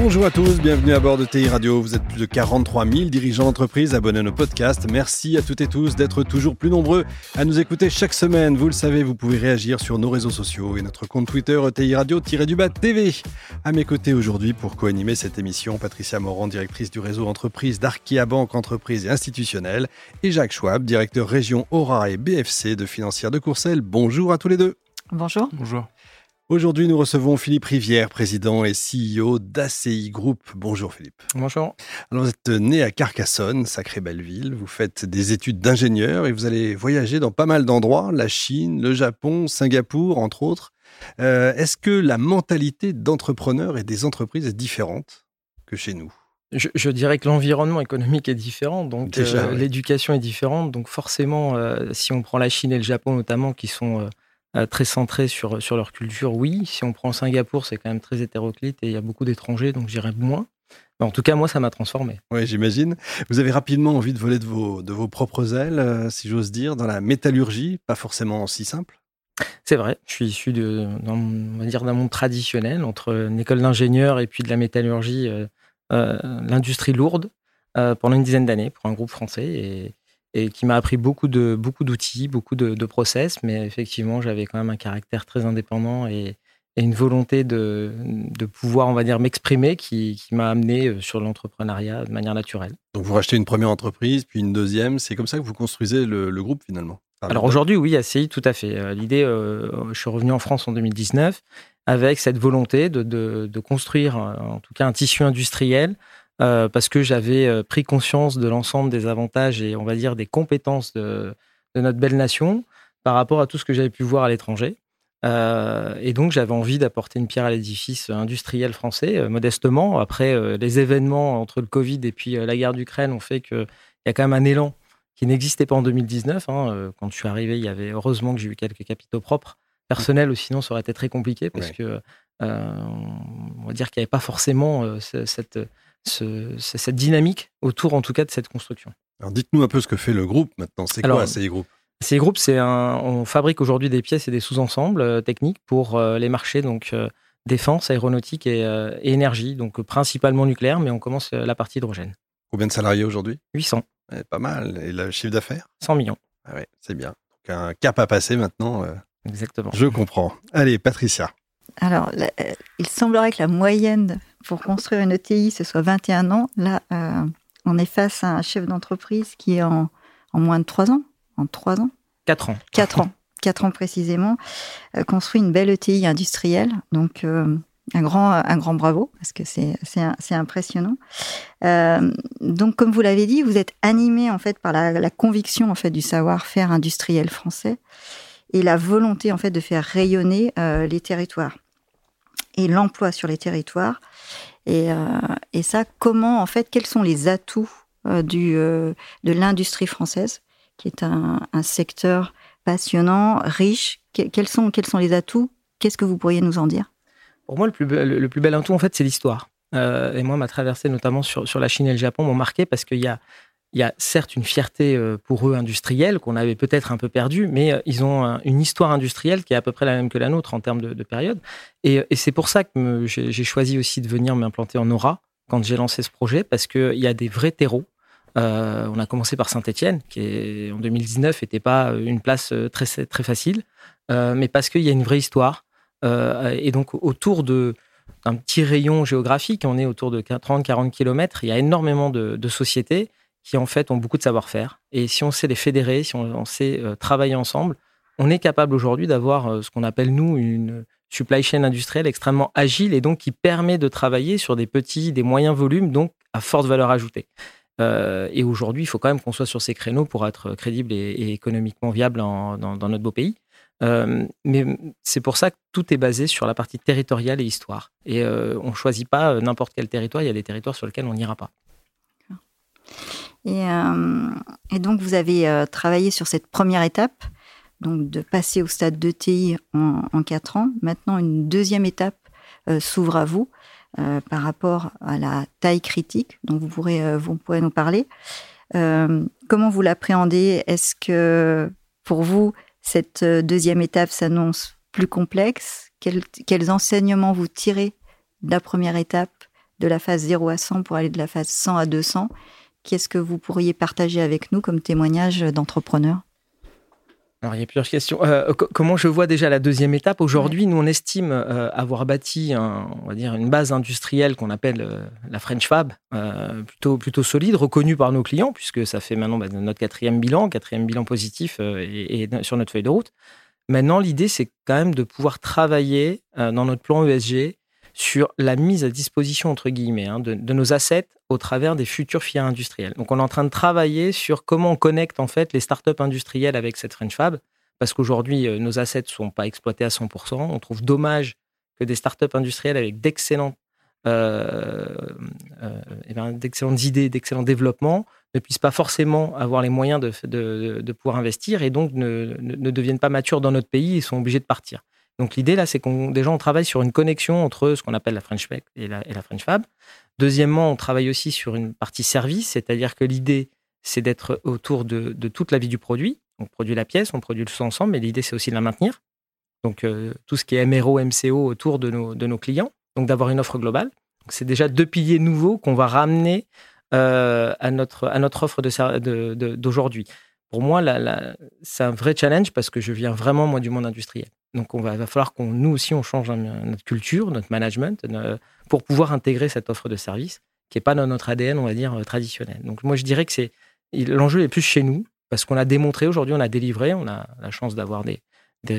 Bonjour à tous, bienvenue à bord de TI Radio. Vous êtes plus de 43 000 dirigeants d'entreprise abonnés à nos podcasts. Merci à toutes et tous d'être toujours plus nombreux à nous écouter chaque semaine. Vous le savez, vous pouvez réagir sur nos réseaux sociaux et notre compte Twitter TI Radio-du-Bas TV. À mes côtés aujourd'hui pour co-animer cette émission, Patricia Morand, directrice du réseau entreprise d'Arkia Banque Entreprise et Institutionnelle, et Jacques Schwab, directeur région Aura et BFC de Financière de Courcelles. Bonjour à tous les deux. Bonjour. Bonjour. Aujourd'hui, nous recevons Philippe Rivière, président et CEO d'ACI Group. Bonjour Philippe. Bonjour. Alors vous êtes né à Carcassonne, sacrée belle ville. Vous faites des études d'ingénieur et vous allez voyager dans pas mal d'endroits, la Chine, le Japon, Singapour, entre autres. Euh, est-ce que la mentalité d'entrepreneur et des entreprises est différente que chez nous? Je, dirais que l'environnement économique est différent, donc euh, l'éducation est différente. Donc forcément, euh, si on prend la Chine et le Japon notamment, qui sont euh, très centrés sur, sur leur culture, oui. Si on prend Singapour, c'est quand même très hétéroclite et il y a beaucoup d'étrangers, donc j'irais moins. Mais en tout cas, moi, ça m'a transformé. Oui, j'imagine. Vous avez rapidement envie de voler de vos, de vos propres ailes, euh, si j'ose dire, dans la métallurgie, pas forcément si simple c'est vrai, je suis issu d'un monde traditionnel, entre une école d'ingénieur et puis de la métallurgie, euh, l'industrie lourde, pendant une dizaine d'années pour un groupe français. Et, et qui m'a appris beaucoup de beaucoup d'outils, beaucoup de, process, mais effectivement j'avais quand même un caractère très indépendant et, une volonté de, de, pouvoir, on va dire, m'exprimer qui, qui m'a amené euh, sur l'entrepreneuriat de manière naturelle. Donc vous rachetez une première entreprise, puis une deuxième, c'est comme ça que vous construisez le, groupe finalement Alors aujourd'hui, oui, ACI, tout à fait. Euh, l'idée, euh, je suis revenu en France en 2019 avec cette volonté de, de, de construire, en tout cas, un tissu industriel euh, parce que j'avais euh, pris conscience de l'ensemble des avantages et on va dire des compétences de, notre belle nation par rapport à tout ce que j'avais pu voir à l'étranger. Euh, et donc j'avais envie d'apporter une pierre à l'édifice industriel français, modestement. Après, les événements entre le Covid et puis la guerre d'Ukraine ont fait qu'il y a quand même un élan qui n'existait pas en 2019. Hein. Quand je suis arrivé, il y avait heureusement que j'ai eu quelques capitaux propres. Personnels, sinon ça aurait été très compliqué parce que on va dire qu'il n'y avait pas forcément cette cette dynamique autour, en tout cas, de cette construction. Alors, dites-nous un peu ce que fait le groupe maintenant. C'est quoi CI Group CI Group, c'est un, on fabrique aujourd'hui des pièces et des sous-ensembles euh, techniques pour euh, les marchés donc euh, défense, aéronautique et, énergie, donc principalement nucléaire, mais on commence la partie hydrogène. Combien de salariés aujourd'hui? 800. pas mal. Et le chiffre d'affaires? 100 millions. Ah ouais, c'est bien. Donc un cap à passer maintenant. Exactement. Je comprends. Allez, Patricia. Alors, il semblerait que la moyenne pour construire une ETI, ce soit 21 ans. Là, euh, on est face à un chef d'entreprise qui est en, moins de 3 ans. En 3 ans 4 ans. 4 ans. 4 ans précisément. Euh, construit une belle ETI industrielle. Donc, euh, un, grand, un grand bravo, parce que c'est impressionnant. donc, comme vous l'avez dit, vous êtes animé en fait par la, la conviction en fait du savoir-faire industriel français et la volonté en fait de faire rayonner les territoires et l'emploi sur les territoires. Et, euh, et, ça, comment, en fait, quels sont les atouts euh, du, euh, de l'industrie française, qui est un, un, secteur passionnant, riche? Quels sont, quels sont les atouts? Qu'est-ce que vous pourriez nous en dire? Pour moi, le plus, le plus bel atout, en fait, c'est l'histoire. et moi, ma traversée, notamment sur, sur la Chine et le Japon, m'ont marqué parce qu'il y a il y a certes une fierté euh, pour eux industrielle qu'on avait peut-être un peu perdue, mais euh, ils ont une histoire industrielle qui est à peu près la même que la nôtre en termes de, période. Et, c'est pour ça que j'ai choisi aussi de venir m'implanter en Aura quand j'ai lancé ce projet, parce qu'il y a des vrais terreaux. Euh, on a commencé par Saint-Étienne, qui en 2019 n'était pas une place très, facile, mais parce qu'il y a une vraie histoire. et donc autour de d'un petit rayon géographique, on est autour de 30-40 km, il y a énormément de sociétés qui en fait ont beaucoup de savoir-faire. Et si on sait les fédérer, si on, sait euh, travailler ensemble, on est capable aujourd'hui d'avoir euh, ce qu'on appelle nous une supply chain industrielle extrêmement agile et donc qui permet de travailler sur des petits, des moyens volumes, donc à forte valeur ajoutée. Euh, et aujourd'hui, il faut quand même qu'on soit sur ces créneaux pour être crédible et, économiquement viable dans, notre beau pays. mais c'est pour ça que tout est basé sur la partie territoriale et histoire. Et on ne choisit pas n'importe quel territoire, il y a des territoires sur lesquels on n'ira pas. Euh, et, donc, vous avez euh, travaillé sur cette première étape, donc de passer au stade de TI en, en 4 ans. Maintenant, une deuxième étape euh, s'ouvre à vous. par rapport à la taille critique, dont vous pourrez, vous pourrez nous parler. comment vous l'appréhendez? Est-ce que pour vous, cette deuxième étape s'annonce plus complexe? Quels, enseignements vous tirez de la première étape, de la phase 0 à 100 pour aller de la phase 100 à 200 Qu'est-ce que vous pourriez partager avec nous comme témoignage d'entrepreneur alors, il y a plusieurs questions. Euh, comment je vois déjà la deuxième étape? Aujourd'hui, nous, on estime euh, avoir bâti on va dire, une base industrielle qu'on appelle euh, la French Fab, plutôt, plutôt solide, reconnue par nos clients, puisque ça fait maintenant bah, notre quatrième bilan, quatrième bilan positif et, sur notre feuille de route. Maintenant, l'idée, c'est quand même de pouvoir travailler dans notre plan ESG sur la mise à disposition, entre guillemets, hein, de, nos assets au travers des futures filières industrielles. Donc, on est en train de travailler sur comment on connecte en fait les startups industrielles avec cette French Fab, parce qu'aujourd'hui, euh, nos assets ne sont pas exploités à 100%. On trouve dommage que des startups industrielles avec euh, euh, eh ben, d'excellentes idées, d'excellents développements, ne puissent pas forcément avoir les moyens de, de, pouvoir investir et donc ne, ne, deviennent pas matures dans notre pays et sont obligés de partir. Donc l'idée là, c'est qu'on déjà on travaille sur une connexion entre ce qu'on appelle la French Tech et la, French Fab. Deuxièmement, on travaille aussi sur une partie service, c'est-à-dire que l'idée c'est d'être autour de, toute la vie du produit. On produit la pièce, on produit le son ensemble, mais l'idée c'est aussi de la maintenir. Donc euh, tout ce qui est MRO, MCO autour de nos, de nos clients donc d'avoir une offre globale. C'est déjà deux piliers nouveaux qu'on va ramener euh, à, notre, à notre offre d'aujourd'hui. De, Pour moi, c'est un vrai challenge parce que je viens vraiment moi du monde industriel. Donc on va, falloir qu'on nous aussi on change notre culture, notre management pour pouvoir intégrer cette offre de service qui n'est pas dans notre ADN, on va dire traditionnel. Donc moi je dirais que l'enjeu est plus chez nous parce qu'on a démontré aujourd'hui, on a délivré, on a la chance d'avoir des,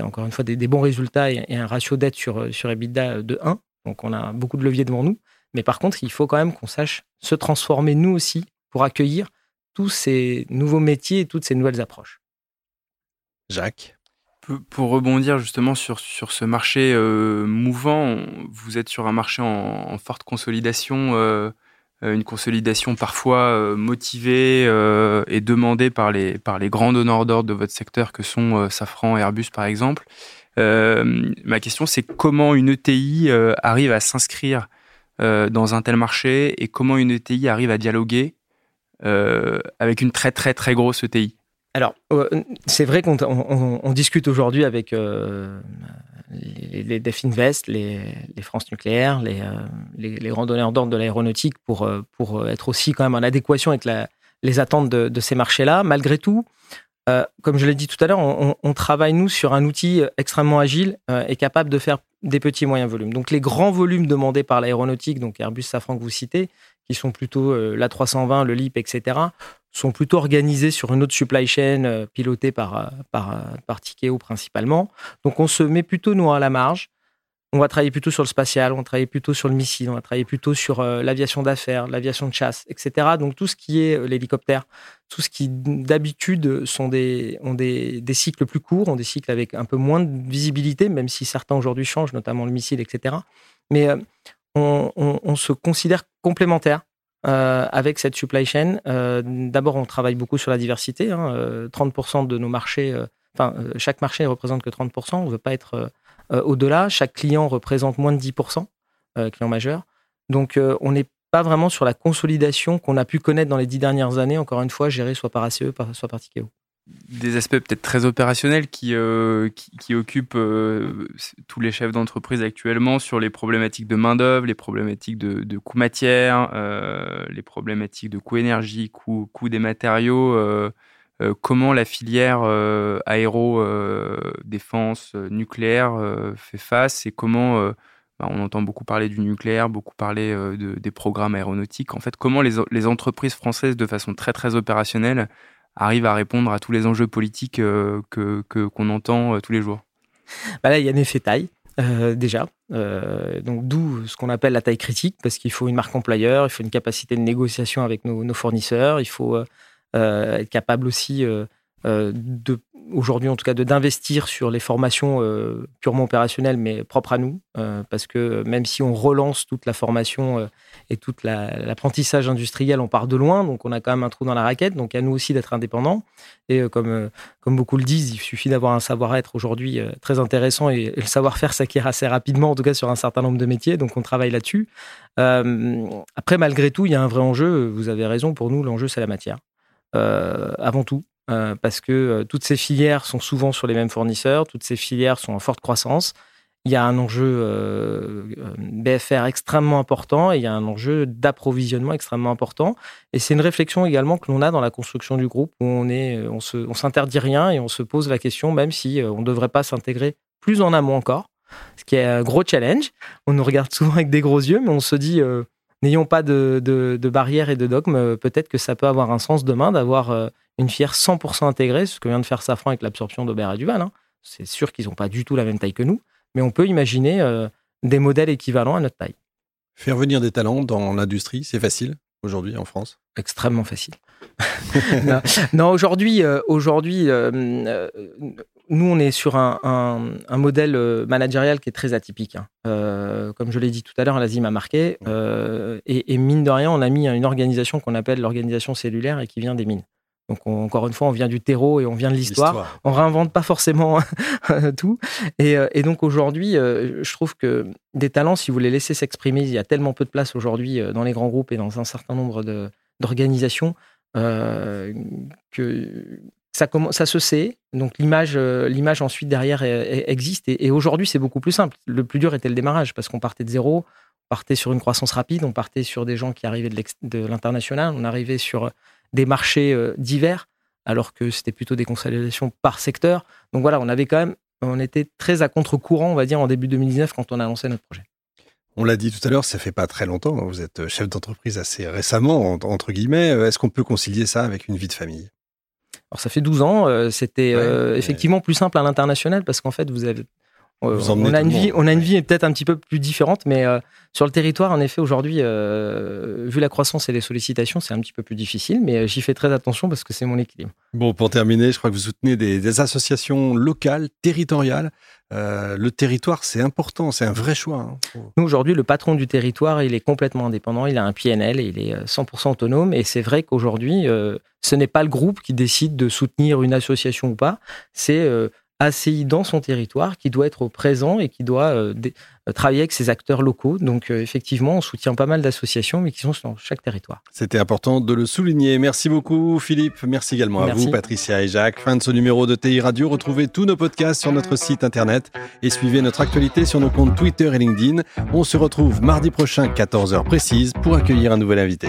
encore une fois des, bons résultats et, un ratio d'aide sur, sur EBITDA de 1 donc on a beaucoup de leviers devant nous. Mais par contre, il faut quand même qu'on sache se transformer nous aussi pour accueillir tous ces nouveaux métiers et toutes ces nouvelles approches. Jacques? Pour rebondir justement sur, sur ce marché euh, mouvant, vous êtes sur un marché en, forte consolidation, euh, euh, une consolidation parfois motivée et demandée par les, par les grands donneurs d'ordre de votre secteur que sont Safran et Airbus par exemple. Euh, ma question, c'est comment une ETI euh, arrive à s'inscrire euh, dans un tel marché et comment une ETI arrive à dialoguer avec une très très très grosse ETI alors, c'est vrai qu'on discute aujourd'hui avec les, les Definvest, les, France Nucléaire, les, grands donneurs d'ordre de l'aéronautique pour, pour être aussi quand même en adéquation avec les attentes de, ces marchés-là. Malgré tout, euh, comme je l'ai dit tout à l'heure, on, travaille nous sur un outil extrêmement agile euh, et capable de faire des petits moyens volumes. Donc les grands volumes demandés par l'aéronautique, donc Airbus, Safran que vous citez, qui sont plutôt euh, l'A320, le LIP, etc., sont plutôt organisés sur une autre supply chain pilotée par, par, par Tikeo principalement. Donc on se met plutôt nous à la marge on va travailler plutôt sur le spatial, on va travailler plutôt sur le missile, on va travailler plutôt sur euh, l'aviation d'affaires, l'aviation de chasse, etc. Donc tout ce qui est euh, l'hélicoptère, tout ce qui d'habitude sont des, ont des, cycles plus courts, ont des cycles avec un peu moins de visibilité, même si certains aujourd'hui changent, notamment le missile, etc. Mais euh, on, se considère complémentaire avec cette supply chain. D'abord, on travaille beaucoup sur la diversité. 30% hein, de nos marchés, enfin, chaque marché ne représente que 30%. On ne veut pas être euh, au-delà, chaque client représente moins de 10%, euh, client majeur. Donc, euh, on n'est pas vraiment sur la consolidation qu'on a pu connaître dans les dix dernières années, encore une fois, gérée soit par ACE, soit par Tikeo des aspects peut-être très opérationnels qui, qui, occupent tous les chefs d'entreprise actuellement sur les problématiques de main-d'œuvre, les problématiques de, coûts matière, les problématiques de coût énergie, coût, coût des matériaux. Euh, comment la filière euh, aéro, euh, défense, nucléaire fait face et comment bah, on entend beaucoup parler du nucléaire, beaucoup parler des programmes aéronautiques. En fait, comment les, entreprises françaises, de façon très très opérationnelle, arrivent à répondre à tous les enjeux politiques que qu'on entend tous les jours bah Là, il y a un effet taille. déjà. donc d'où ce qu'on appelle la taille critique, parce qu'il faut une marque employeur, il faut une capacité de négociation avec nos, nos fournisseurs, il faut euh, être capable aussi euh, de aujourd'hui en tout cas de d'investir sur les formations euh, purement opérationnelles mais propres à nous. Euh, parce que même si on relance toute la formation euh, et tout l'apprentissage industriel on part de loin donc on a quand même un trou dans la raquette. Donc à nous aussi d'être indépendants. Et comme comme beaucoup le disent il suffit d'avoir un savoir-être aujourd'hui très intéressant et, le savoir-faire s'acquiert assez rapidement en tout cas sur un certain nombre de métiers. Donc on travaille là-dessus. Après malgré tout il y a un vrai enjeu. Vous avez raison. Pour nous l'enjeu c'est la matière. Avant tout euh, parce que euh, toutes ces filières sont souvent sur les mêmes fournisseurs, toutes ces filières sont en forte croissance. Il y a un enjeu euh, BFR extrêmement important et il y a un enjeu d'approvisionnement extrêmement important. Et c'est une réflexion également que l'on a dans la construction du groupe où on est, on se, on s'interdit rien et on se pose la question même si on ne devrait pas s'intégrer plus en amont encore, ce qui est un gros challenge. On nous regarde souvent avec des gros yeux, mais on se dit n'ayons pas de, de, barrières et de dogmes. Peut-être que ça peut avoir un sens demain d'avoir une fière 100% intégrée, ce que vient de faire Safran avec l'absorption d'Aubert et Duval. Hein. C'est sûr qu'ils n'ont pas du tout la même taille que nous, mais on peut imaginer euh, des modèles équivalents à notre taille. Faire venir des talents dans l'industrie, c'est facile aujourd'hui en France? Extrêmement facile. non, aujourd'hui, euh, aujourd'hui euh, nous, on est sur un, modèle managérial qui est très atypique. Hein. comme je l'ai dit tout à l'heure, l'Asie m'a marqué. et, et, mine de rien, on a mis une organisation qu'on appelle l'organisation cellulaire et qui vient des mines. Donc encore une fois, on vient du terreau et on vient de l'histoire. On réinvente pas forcément tout. Euh, et, donc aujourd'hui, euh, je trouve que des talents, si vous les laissez s'exprimer, il y a tellement peu de place aujourd'hui euh, dans les grands groupes et dans un certain nombre d'organisations que ça, se sait. Donc l'image, l'image ensuite derrière existe. Et, aujourd'hui, c'est beaucoup plus simple. Le plus dur était le démarrage parce qu'on partait de zéro, on partait sur une croissance rapide, on partait sur des gens qui arrivaient de l'international, on arrivait sur des marchés euh, divers, alors que c'était plutôt des consolidations par secteur. Donc voilà, on avait quand même, on était très à contre-courant, on va dire, en début 2019 quand on a lancé notre projet. On l'a dit tout à l'heure, ça fait pas très longtemps. Vous êtes chef d'entreprise assez récemment, entre guillemets. Est-ce qu'on peut concilier ça avec une vie de famille? Alors ça fait 12 ans. Euh, c'était euh, effectivement plus simple à l'international parce qu'en fait, vous avez euh, on, a une vie, on a une vie peut-être un petit peu plus différente, mais euh, sur le territoire, en effet, aujourd'hui, euh, vu la croissance et les sollicitations, c'est un petit peu plus difficile, mais j'y fais très attention parce que c'est mon équilibre. Bon, pour terminer, je crois que vous soutenez des, associations locales, territoriales. le territoire, c'est important, c'est un vrai choix. Hein. Nous, aujourd'hui, le patron du territoire, il est complètement indépendant, il a un PNL et il est 100% autonome. Et c'est vrai qu'aujourd'hui, ce n'est pas le groupe qui décide de soutenir une association ou pas, c'est ACI dans son territoire, qui doit être présent et qui doit euh, euh, travailler avec ses acteurs locaux. Donc euh, effectivement, on soutient pas mal d'associations, mais qui sont sur chaque territoire. C'était important de le souligner. Merci beaucoup Philippe. Merci également à vous Patricia et Jacques. Fin de ce numéro de TI Radio. Retrouvez tous nos podcasts sur notre site internet et suivez notre actualité sur nos comptes Twitter et LinkedIn. On se retrouve mardi prochain, 14h précise, pour accueillir un nouvel invité.